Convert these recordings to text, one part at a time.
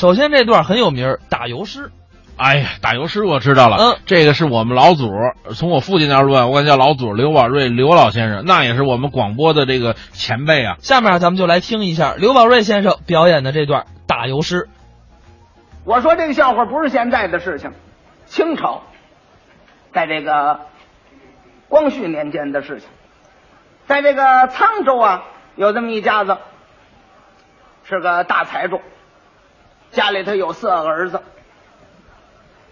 首先这段很有名儿，打油诗。哎呀，打油诗我知道了，嗯这个是我们老祖，从我父亲那儿论，我管叫老祖刘宝瑞刘老先生，那也是我们广播的这个前辈啊。下面咱们就来听一下刘宝瑞先生表演的这段打油诗。我说这个笑话不是现在的事情，清朝，在这个光绪年间的事情，在这个沧州啊，有这么一家子，是个大财主，家里头有四个儿子，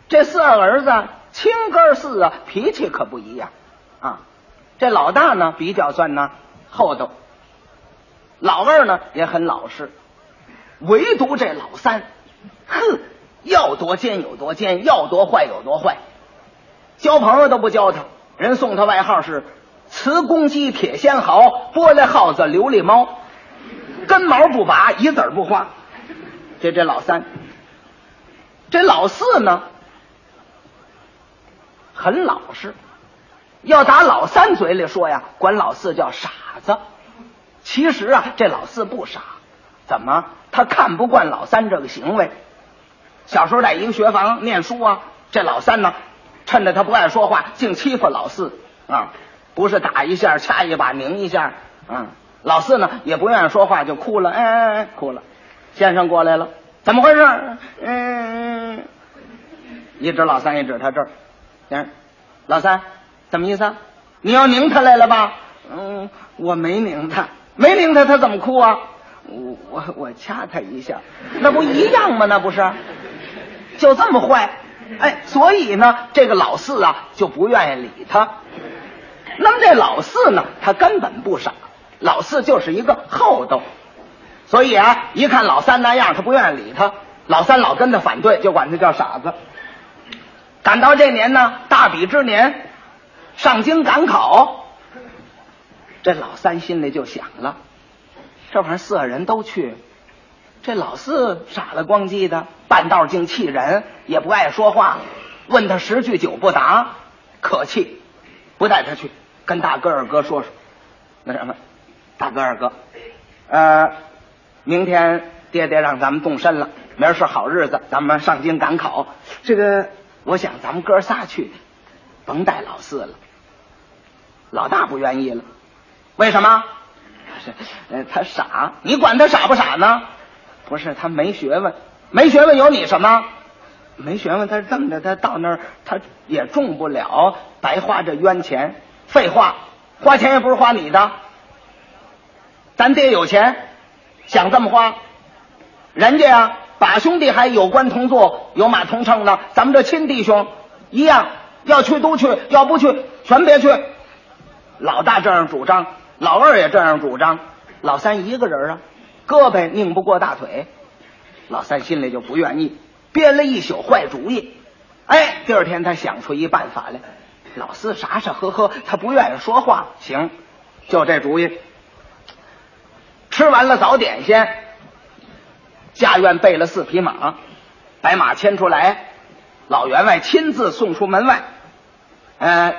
这四个儿子亲哥四啊，脾气可不一样啊。这老大呢比较算呢厚道，老二呢也很老实，唯独这老三，哼，要多奸有多奸，要多坏有多坏，交朋友都不交他，人送他外号是瓷公鸡、铁仙毫、玻璃耗子、琉璃猫，根毛不拔，一子儿不花。这这老三，这老四呢，很老实。要打老三嘴里说呀，管老四叫傻子。其实啊，这老四不傻，怎么？他看不惯老三这个行为。小时候在一个学房念书啊，这老三呢，趁着他不爱说话，净欺负老四啊，不是打一下、掐一把、拧一下，啊，老四呢也不愿意说话，就哭了，哎哎哎，哭了。先生过来了，怎么回事？嗯，一指老三，一指他这儿，先生，老三，怎么意思？你要拧他来了吧？嗯，我没拧他，没拧他，他怎么哭啊？我我我掐他一下，那不一样吗？那不是，就这么坏，哎，所以呢，这个老四啊就不愿意理他。那么这老四呢，他根本不傻，老四就是一个厚道，所以啊，一看老三那样，他不愿意理他。老三老跟他反对，就管他叫傻子。赶到这年呢，大比之年，上京赶考，这老三心里就想了。这玩意儿四个人都去，这老四傻了光叽的，半道竟气人，也不爱说话，问他十句九不答，可气，不带他去，跟大哥二哥说说，那什么，大哥二哥，呃，明天爹爹让咱们动身了，明儿是好日子，咱们上京赶考，这个我想咱们哥仨去，甭带老四了，老大不愿意了，为什么？是，呃，他傻，你管他傻不傻呢？不是，他没学问，没学问有你什么？没学问，他是这么的，他到那儿他也中不了，白花这冤钱。废话，花钱也不是花你的，咱爹有钱，想这么花，人家呀，把兄弟还有官同坐，有马同乘呢，咱们这亲弟兄一样，要去都去，要不去全别去。老大这样主张。老二也这样主张，老三一个人啊，胳膊拧不过大腿，老三心里就不愿意，编了一宿坏主意。哎，第二天他想出一办法来，老四傻傻呵呵，他不愿意说话，行，就这主意。吃完了早点先，家院备了四匹马，白马牵出来，老员外亲自送出门外。呃，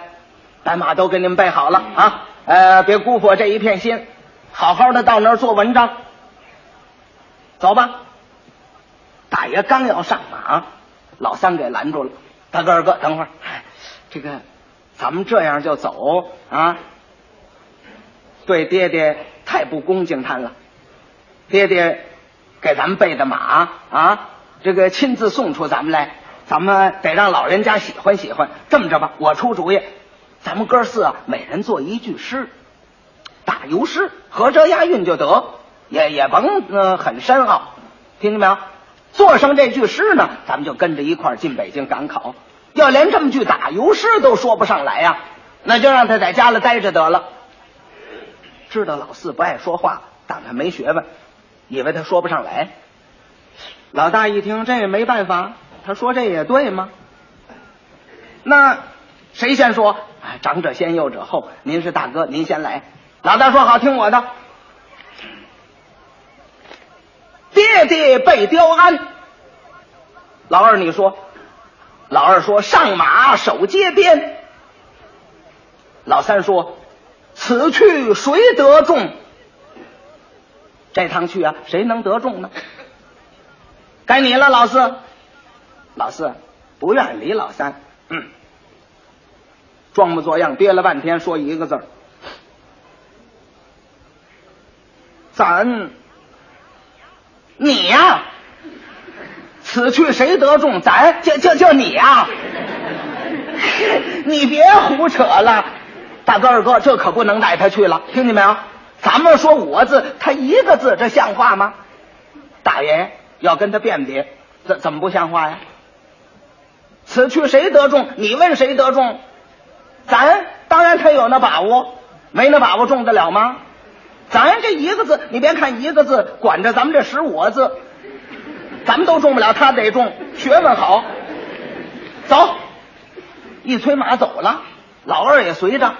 白马都给你们备好了啊。呃，别辜负我这一片心，好好的到那儿做文章。走吧，大爷刚要上马，老三给拦住了。大哥二哥，等会儿，这个咱们这样就走啊，对爹爹太不恭敬他了。爹爹给咱们备的马啊，这个亲自送出咱们来，咱们得让老人家喜欢喜欢。这么着吧，我出主意。咱们哥四啊，每人做一句诗，打油诗，合辙押韵就得，也也甭呃很深奥，听见没有？做上这句诗呢，咱们就跟着一块儿进北京赶考。要连这么句打油诗都说不上来呀、那就让他在家里待着得了。知道老四不爱说话，但他没学问，以为他说不上来。老大一听，这也没办法，他说这也对吗？那谁先说？哎，长者先，幼者后。您是大哥，您先来。老大说好，听我的。爹爹被刁安。老二，你说。老二说上马守街边。老三说此去谁得中？这趟去啊，谁能得中呢？该你了，老四。老四不愿意理老三，嗯，装模作样憋了半天，说一个字儿：“咱。”你呀，此去谁得中？咱就就就你呀！你别胡扯了，大哥二哥，这可不能带他去了，听见没有？咱们说五个字，他一个字，这像话吗？大爷要跟他辩别，怎怎么不像话呀？此去谁得中？你问谁得中？咱当然他有那把握，没那把握中得了吗？咱这一个字，你别看一个字，管着咱们这十五个字，咱们都中不了，他得中。学问好，走，一催马走了，老二也随着。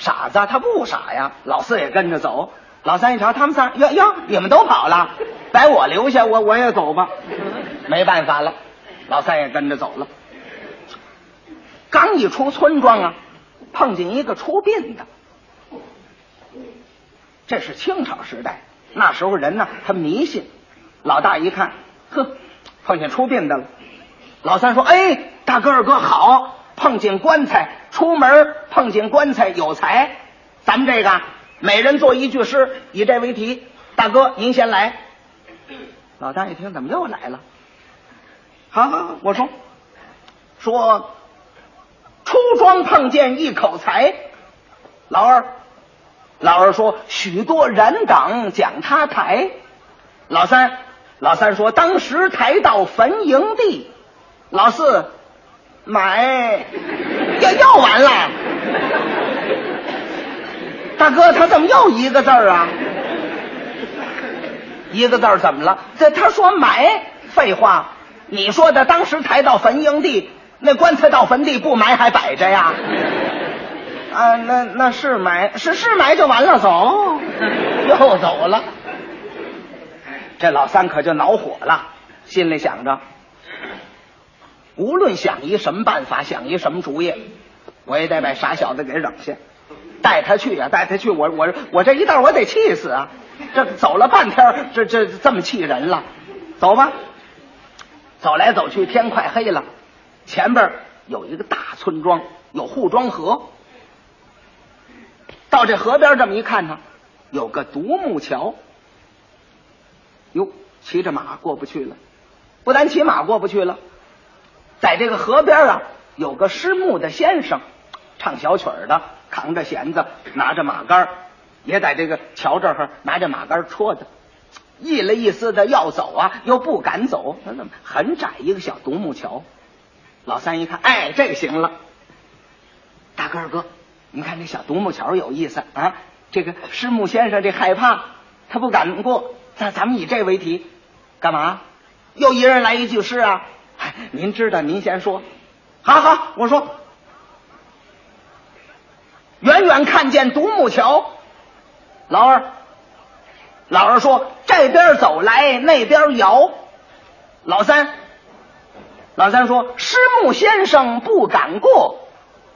傻子他不傻呀，老四也跟着走。老三一瞧，他们仨，哟哟，你们都跑了，把我留下，我我也走吧。没办法了，老三也跟着走了。刚一出村庄啊，碰见一个出殡的。这是清朝时代，那时候人呢，他迷信。老大一看，呵，碰见出殡的了。老三说：“哎，大哥二哥好，碰见棺材，出门碰见棺材有财。咱们这个每人做一句诗，以这为题。大哥您先来。”老大一听，怎么又来了？好好，我说说，出庄碰见一口财。老二。老二说：“许多人等讲他抬。”老三，老三说：“当时抬到坟营地。”老四，买，要要完了。大哥，他怎么又一个字儿啊？一个字儿怎么了？这他说埋，废话。你说的当时抬到坟营地，那棺材到坟地不埋还摆着呀？啊，那那是埋是是埋就完了，走又走了。这老三可就恼火了，心里想着，无论想一什么办法，想一什么主意，我也得把傻小子给扔下，带他去呀，带他去，我我我这一道我得气死啊！这走了半天，这这这么气人了，走吧。走来走去，天快黑了，前边有一个大村庄，有护庄河。到这河边这么一看呢，有个独木桥。哟，骑着马过不去了，不但骑马过不去了，在这个河边啊，有个失木的先生，唱小曲儿的，扛着弦子，拿着马杆也在这个桥这儿拿着马杆戳着，意了意思的要走啊，又不敢走，那怎么很窄一个小独木桥？老三一看，哎，这个行了，大哥二哥。你看这小独木桥有意思啊！这个师木先生这害怕，他不敢过。那咱们以这为题，干嘛？又一人来一句诗啊！您知道，您先说。好好，我说。远远看见独木桥，老二，老二说这边走来那边摇。老三，老三说师木先生不敢过。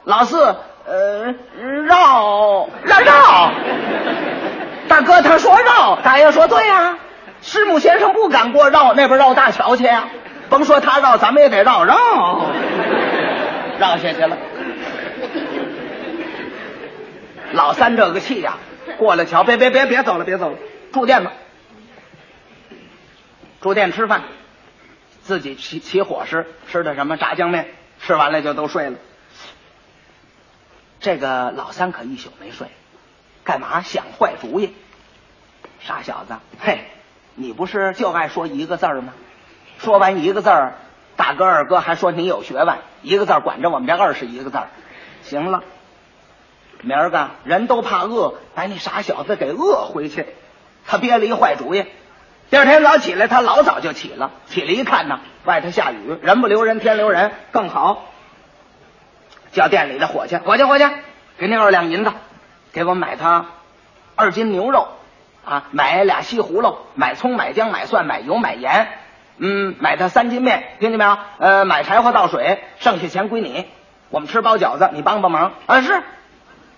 老四。呃，绕绕绕，大哥他说绕，大爷说对呀。师母先生不敢过绕那边绕大桥去呀，甭说他绕，咱们也得绕绕，绕下去了。老三这个气呀，过了桥，别别别别走了，别走了，住店吧，住店吃饭，自己起起伙食，吃的什么炸酱面，吃完了就都睡了。这个老三可一宿没睡，干嘛想坏主意？傻小子，嘿，你不是就爱说一个字吗？说完一个字儿，大哥二哥还说你有学问，一个字管着我们这二十一个字。行了，明儿个人都怕饿，把你傻小子给饿回去。他憋了一坏主意。第二天早起来，他老早就起了，起来一看呢，外头下雨，人不留人，天留人，更好。叫店里的伙计，伙计，伙计，给你二两银子，给我买他二斤牛肉啊，买俩西葫芦，买葱，买姜，买蒜，买油，买盐，嗯，买他三斤面，听见没有？呃，买柴火倒水，剩下钱归你。我们吃包饺子，你帮帮忙啊！是，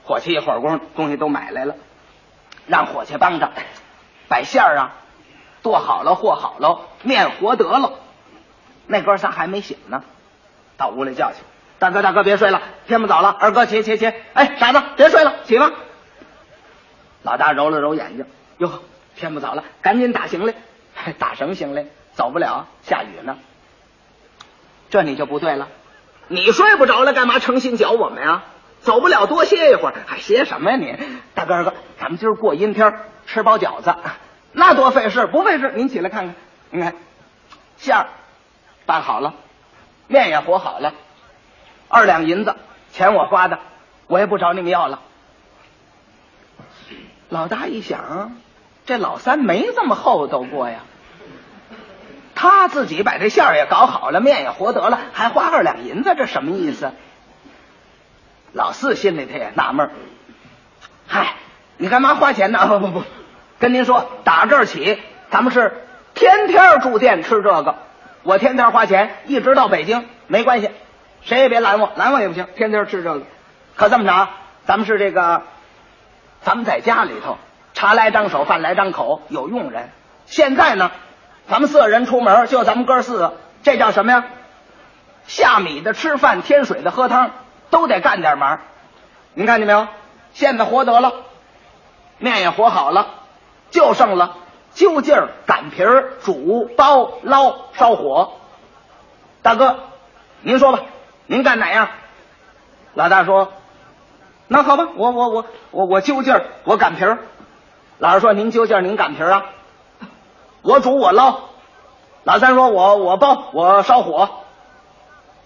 伙计一会儿工东西都买来了，让伙计帮着摆馅儿啊剁好了和好了，面和得了。那哥仨还没醒呢，到屋里叫去。大哥，大哥，别睡了，天不早了。二哥，起起起！哎，傻子，别睡了，起吧。老大揉了揉眼睛，哟，天不早了，赶紧打行李。打什么行李？走不了，下雨呢。这你就不对了，你睡不着了，干嘛诚心搅我们呀？走不了，多歇一会儿。还歇什么呀你？大哥二哥，咱们今儿过阴天，吃包饺子，那多费事，不费事。您起来看看，您看馅儿拌好了，面也和好了。二两银子，钱我花的，我也不找你们要了。老大一想，这老三没这么厚道过呀。他自己把这馅儿也搞好了，面也和得了，还花二两银子，这什么意思？老四心里他也纳闷嗨，你干嘛花钱呢？不不不，跟您说，打这儿起，咱们是天天住店吃这个，我天天花钱，一直到北京没关系。谁也别拦我，拦我也不行。天天吃这个，可这么着，咱们是这个，咱们在家里头，茶来张手，饭来张口，有佣人。现在呢，咱们四个人出门，就咱们哥四个，这叫什么呀？下米的吃饭，添水的喝汤，都得干点忙。您看见没有？现在和得了，面也和好了，就剩了揪劲儿、擀皮儿、煮、包、捞、烧火。大哥，您说吧。您干哪样？老大说：“那好吧，我我我我我揪劲儿，我擀皮儿。”老二说：“您揪劲儿，您擀皮儿啊？我煮我捞。”老三说：“我我包我烧火。”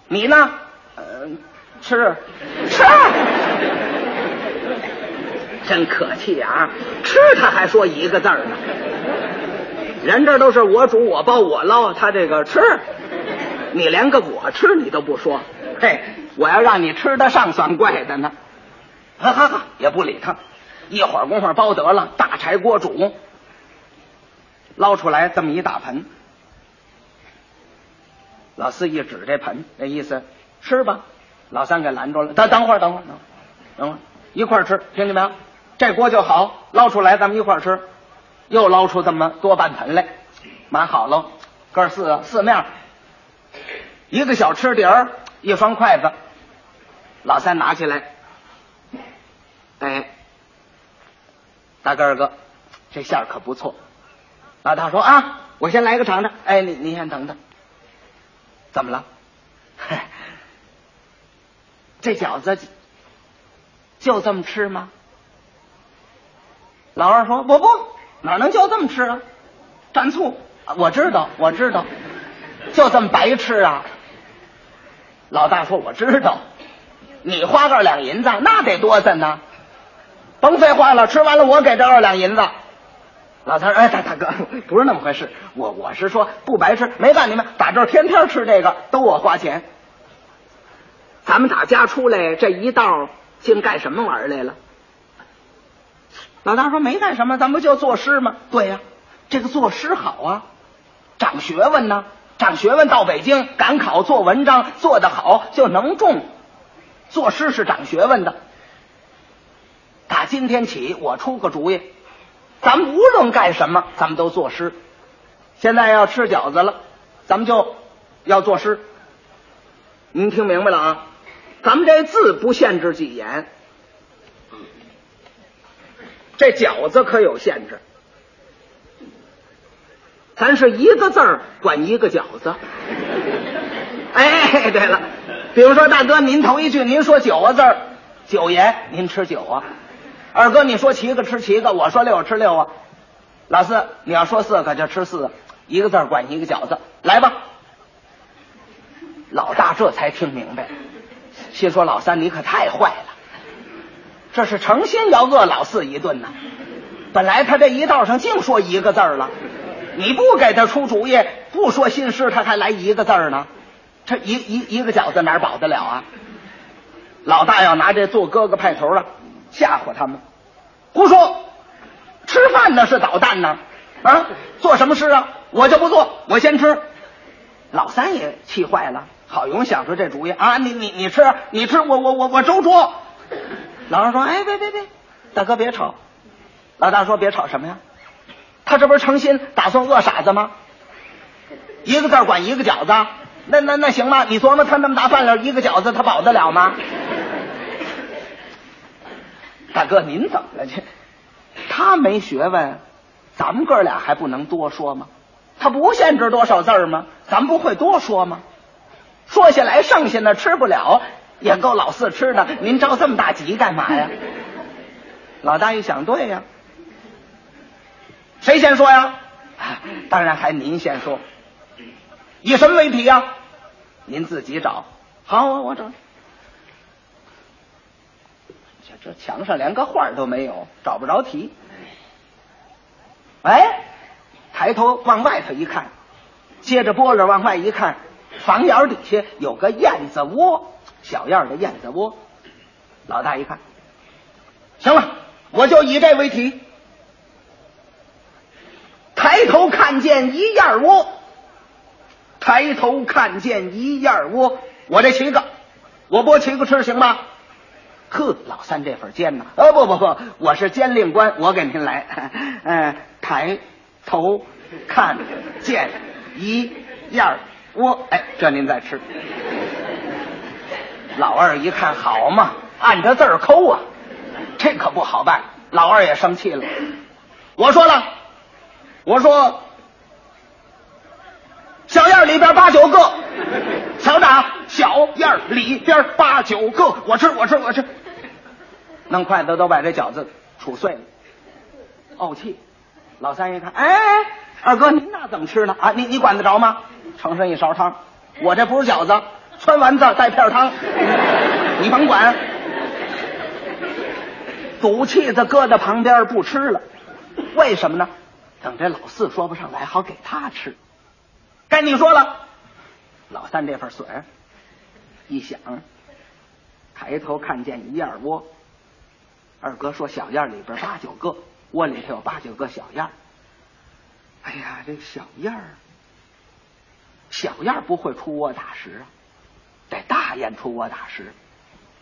你呢？呃，吃吃，真可气啊！吃他还说一个字儿呢。人这都是我煮我包我捞，他这个吃，你连个我吃你都不说。嘿，我要让你吃得上，算怪的呢。哈哈哈，也不理他。一会儿功夫包得了，大柴锅煮，捞出来这么一大盆。老四一指这盆，那意思吃吧。老三给拦住了，等等会儿，等会儿，等，等会儿一块儿吃，听见没有？这锅就好，捞出来咱们一块儿吃。又捞出这么多半盆来，码好喽。哥四四面，一个小吃碟儿。一双筷子，老三拿起来，哎，大哥二哥，这馅儿可不错。老大说啊，我先来个尝尝。哎，你你先等等，怎么了？这饺子就这么吃吗？老二说不不，哪能就这么吃啊？蘸醋，我知道，我知道，就这么白吃啊。老大说：“我知道，你花二两银子，那得多森呢。甭废话了，吃完了我给这二两银子。”老三：“哎，大大哥，不是那么回事。我我是说不白吃，没干你们打这儿天天吃这个，都我花钱。咱们打家出来这一道，竟干什么玩意来了？”老大说：“没干什么，咱不就作诗吗？对呀，这个作诗好啊，长学问呢。”长学问到北京赶考做文章做得好就能中，作诗是长学问的。打今天起我出个主意，咱们无论干什么，咱们都作诗。现在要吃饺子了，咱们就要作诗。您听明白了啊？咱们这字不限制几言，这饺子可有限制。咱是一个字儿管一个饺子。哎，对了，比如说大哥，您头一句您说九个字儿，九爷您吃九啊。二哥你说七个吃七个，我说六个吃六啊。老四你要说四个就吃四个，一个字管一个饺子。来吧，老大这才听明白，心说老三你可太坏了，这是诚心要饿老四一顿呐。本来他这一道上净说一个字儿了。你不给他出主意，不说新诗，他还来一个字儿呢。这一一一个饺子哪保得了啊？老大要拿这做哥哥派头了，吓唬他们。胡说！吃饭呢是捣蛋呢？啊，做什么事啊？我就不做，我先吃。老三也气坏了，好容易想出这主意啊！你你你吃，你吃，我我我我周桌。老二说：“哎，别别别，大哥别吵。”老大说：“别吵什么呀？”他这不是诚心打算饿傻子吗？一个字管一个饺子，那那那行吗？你琢磨他那么大饭量，一个饺子他饱得了吗？大哥，您怎么了去？他没学问，咱们哥俩还不能多说吗？他不限制多少字吗？咱不会多说吗？说下来剩下的吃不了，也够老四吃的。您着这么大急干嘛呀？老大一想，对呀，谁先说呀？当然还您先说。以什么为题呀？您自己找。好，我我找。这墙上连个画都没有，找不着题。哎，抬头往外头一看，接着波篓往外一看，房檐底下有个燕子窝，小样的燕子窝。老大一看，行了，我就以这为题。抬头看见一燕窝，抬头看见一燕窝，我这七个，我剥七个吃行吗？呵，老三这份尖呐！呃，不不不，我是监令官，我给您来。嗯、抬头看见一燕窝，哎，这您再吃。老二一看，好嘛，按着字抠啊，这可不好办。老二也生气了，我说了，我说小燕里边八九个，瞧着，小燕里边八九个，我吃我吃我吃，弄筷子都把这饺子杵碎了，怄气。老三一看，哎，二哥您那怎么吃呢？啊，你你管得着吗？盛上一勺汤，我这不是饺子，汆丸子带片汤，你甭管。赌气子搁在旁边不吃了，为什么呢？等这老四说不上来，好给他吃。该你说了，老三这份损一想，抬头看见一燕窝，二哥说小燕里边八九个，窝里头有八九个小燕。哎呀，这小燕儿，小燕儿不会出窝打食啊，得大雁出窝打食。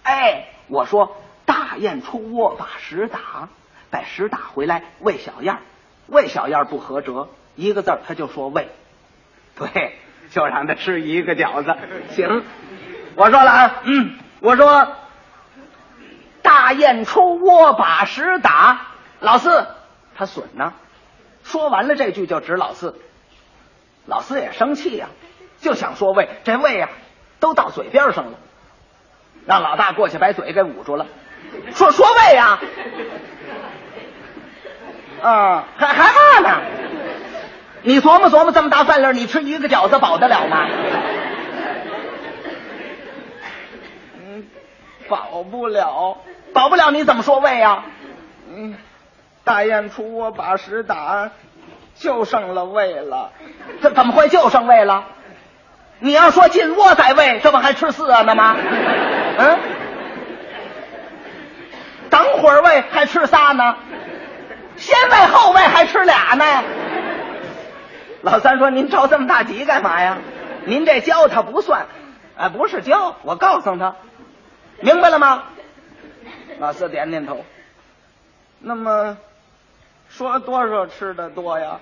哎，我说大雁出窝把食打，把食打回来喂小燕儿，喂小燕儿不合辙，一个字他就说喂。对，就让他吃一个饺子。行，我说了啊，嗯，我说大雁出窝把食打，老四他损呢。说完了这句就指老四，老四也生气呀、就想说喂，这喂呀、都到嘴边上了，让老大过去把嘴给捂住了，说说喂呀、啊，还还骂呢？你琢磨琢磨，这么大饭量，你吃一个饺子饱得了吗？饱不了，保不了，你怎么说胃呀、嗯，大雁出窝把食打，就剩了胃了。这怎么会就剩胃了？你要说进窝再喂，这不还吃四啊呢吗？嗯，等会儿喂还吃仨呢，先喂后喂还吃俩呢。老三说：“您着这么大急干嘛呀？您这教他不算，哎，不是教，我告诉他，明白了吗？”老四点点头。那么，说多少吃的多呀？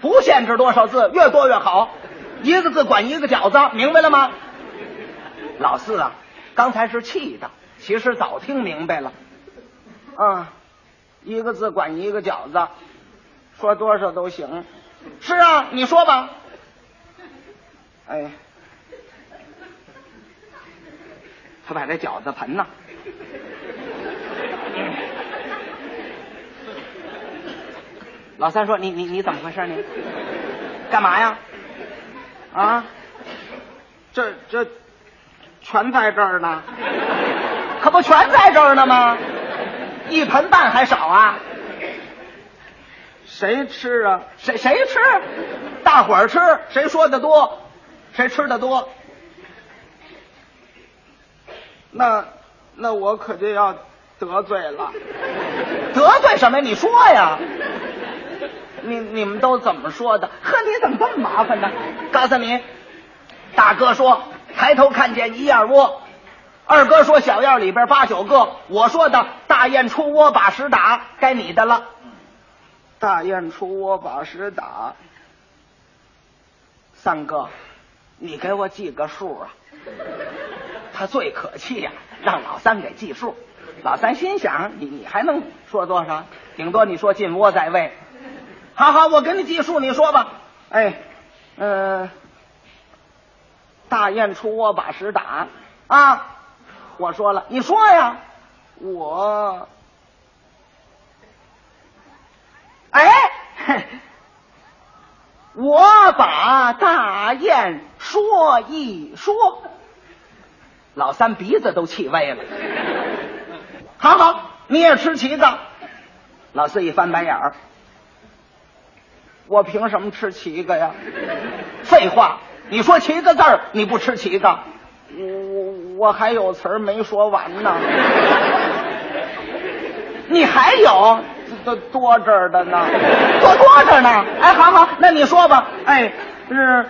不限制多少字，越多越好，一个字管一个饺子，明白了吗？老四啊，刚才是气的，其实早听明白了。啊，一个字管一个饺子。说多少都行，是啊，你说吧。哎，他把这饺子盆呢，老三说：“你你你怎么回事你？干嘛呀？啊？这这全在这儿呢，可不全在这儿呢吗？一盆半还少啊？”谁吃啊？谁谁吃？大伙儿吃，谁说的多，谁吃的多。那那我可就要得罪了。得罪什么？你说呀。你你们都怎么说的？呵，你怎么这么麻烦呢？告诉你，大哥说抬头看见一燕窝，二哥说小燕里边八九个，我说的大雁出窝把屎打，该你的了。大雁出窝把屎打。三哥，你给我记个数啊！他最可气呀、让老三给记数。老三心想：你你还能说多少？顶多你说进窝在位。好好，我给你记数，你说吧。哎，呃，大雁出窝把屎打啊！我说了，你说呀。我，哎，我把大雁说一说，老三鼻子都气歪了。好好，你也吃旗子。老四一翻白眼儿，我凭什么吃七个呀？废话，你说七个字儿，你不吃七个？我我我还有词儿没说完呢。你还有多多着儿的呢，多多着呢。哎，好好，那你说吧。哎，是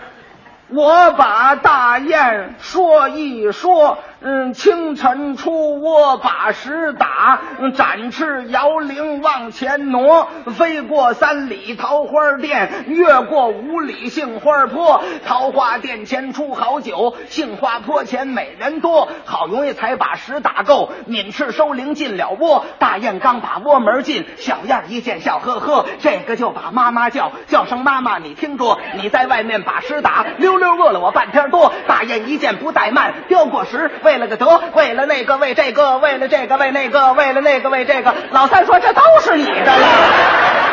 我把大雁说一说。嗯，清晨出窝把石打，展翅摇铃往前挪，飞过三里桃花店，越过五里杏花坡。桃花店前出好酒，杏花坡前美人多。好容易才把石打够，抿翅收铃进了窝。大雁刚把窝门进，小燕一见笑呵呵，这个就把妈妈叫，叫声妈妈你听着，你在外面把屎打，溜溜饿了我半天多。大雁一见不怠慢，叼过食，为了个得，为了那个为这个，为了这个为那个，为了那个为这个。老三说这都是你的了。